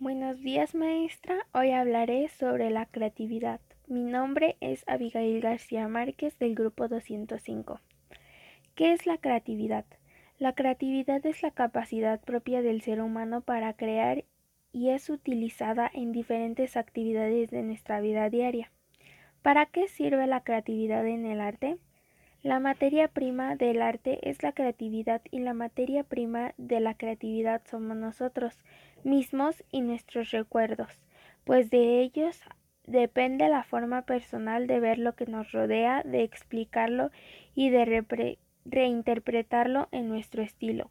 Buenos días maestra, hoy hablaré sobre la creatividad. Mi nombre es Abigail García Márquez del grupo 205. ¿Qué es la creatividad? La creatividad es la capacidad propia del ser humano para crear y es utilizada en diferentes actividades de nuestra vida diaria. ¿Para qué sirve la creatividad en el arte? La materia prima del arte es la creatividad y la materia prima de la creatividad somos nosotros mismos y nuestros recuerdos, pues de ellos depende la forma personal de ver lo que nos rodea, de explicarlo y de reinterpretarlo en nuestro estilo.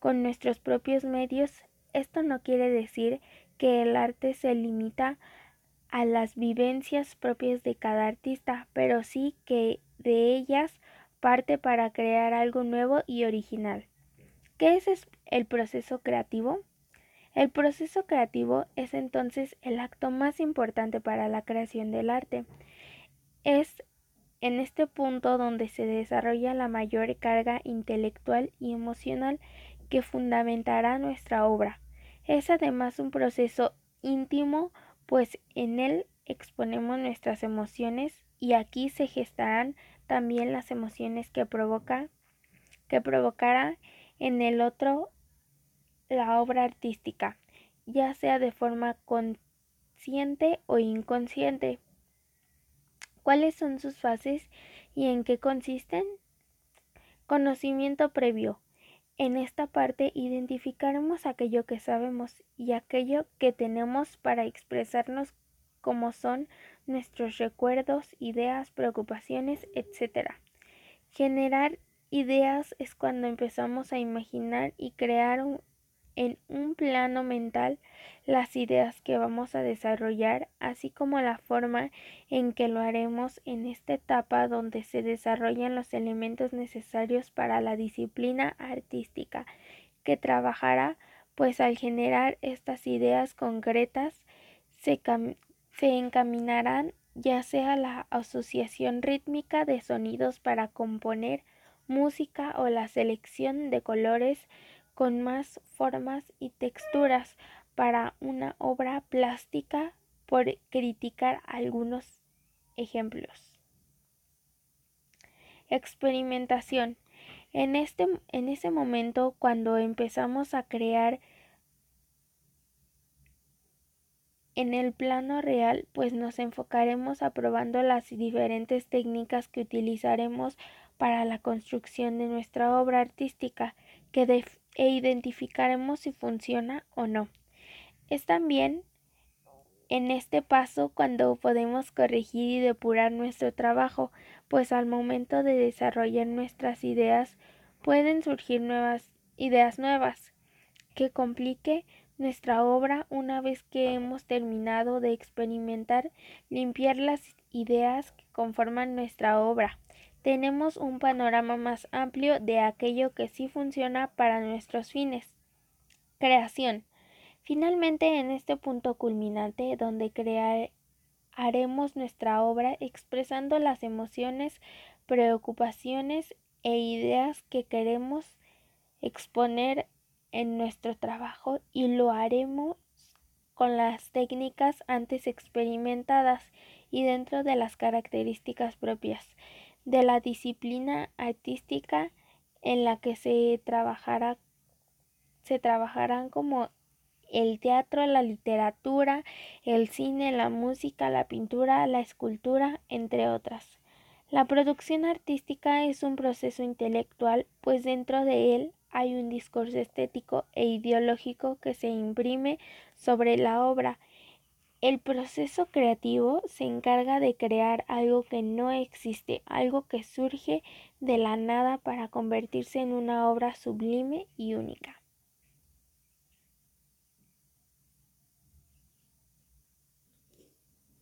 Con nuestros propios medios, esto no quiere decir que el arte se limita a las vivencias propias de cada artista, pero sí que de ellas parte para crear algo nuevo y original. ¿Qué es el proceso creativo? El proceso creativo es entonces el acto más importante para la creación del arte. Es en este punto donde se desarrolla la mayor carga intelectual y emocional que fundamentará nuestra obra. Es además un proceso íntimo, pues en él exponemos nuestras emociones y aquí se gestarán también las emociones que provoca que provocará en el otro la obra artística, ya sea de forma consciente o inconsciente. ¿Cuáles son sus fases y en qué consisten? Conocimiento previo. En esta parte identificaremos aquello que sabemos y aquello que tenemos para expresarnos como son nuestros recuerdos, ideas, preocupaciones, etc. Generar ideas es cuando empezamos a imaginar y crear en un plano mental las ideas que vamos a desarrollar, así como la forma en que lo haremos en esta etapa donde se desarrollan los elementos necesarios para la disciplina artística que trabajará, pues al generar estas ideas concretas se, se encaminarán ya sea la asociación rítmica de sonidos para componer música o la selección de colores con más formas y texturas para una obra plástica por criticar algunos ejemplos. Experimentación. En, este, en ese momento, cuando empezamos a crear En el plano real, pues nos enfocaremos aprobando las diferentes técnicas que utilizaremos para la construcción de nuestra obra artística, que e identificaremos si funciona o no. Es también en este paso cuando podemos corregir y depurar nuestro trabajo, pues al momento de desarrollar nuestras ideas pueden surgir nuevas ideas nuevas que complique nuestra obra una vez que hemos terminado de experimentar, limpiar las ideas que conforman nuestra obra. Tenemos un panorama más amplio de aquello que sí funciona para nuestros fines. Creación. Finalmente, en este punto culminante, donde crearemos nuestra obra expresando las emociones, preocupaciones e ideas que queremos exponer en nuestro trabajo y lo haremos con las técnicas antes experimentadas y dentro de las características propias de la disciplina artística en la que se trabajará se trabajarán como el teatro, la literatura, el cine, la música, la pintura, la escultura, entre otras. La producción artística es un proceso intelectual, pues dentro de él hay un discurso estético e ideológico que se imprime sobre la obra. El proceso creativo se encarga de crear algo que no existe, algo que surge de la nada para convertirse en una obra sublime y única.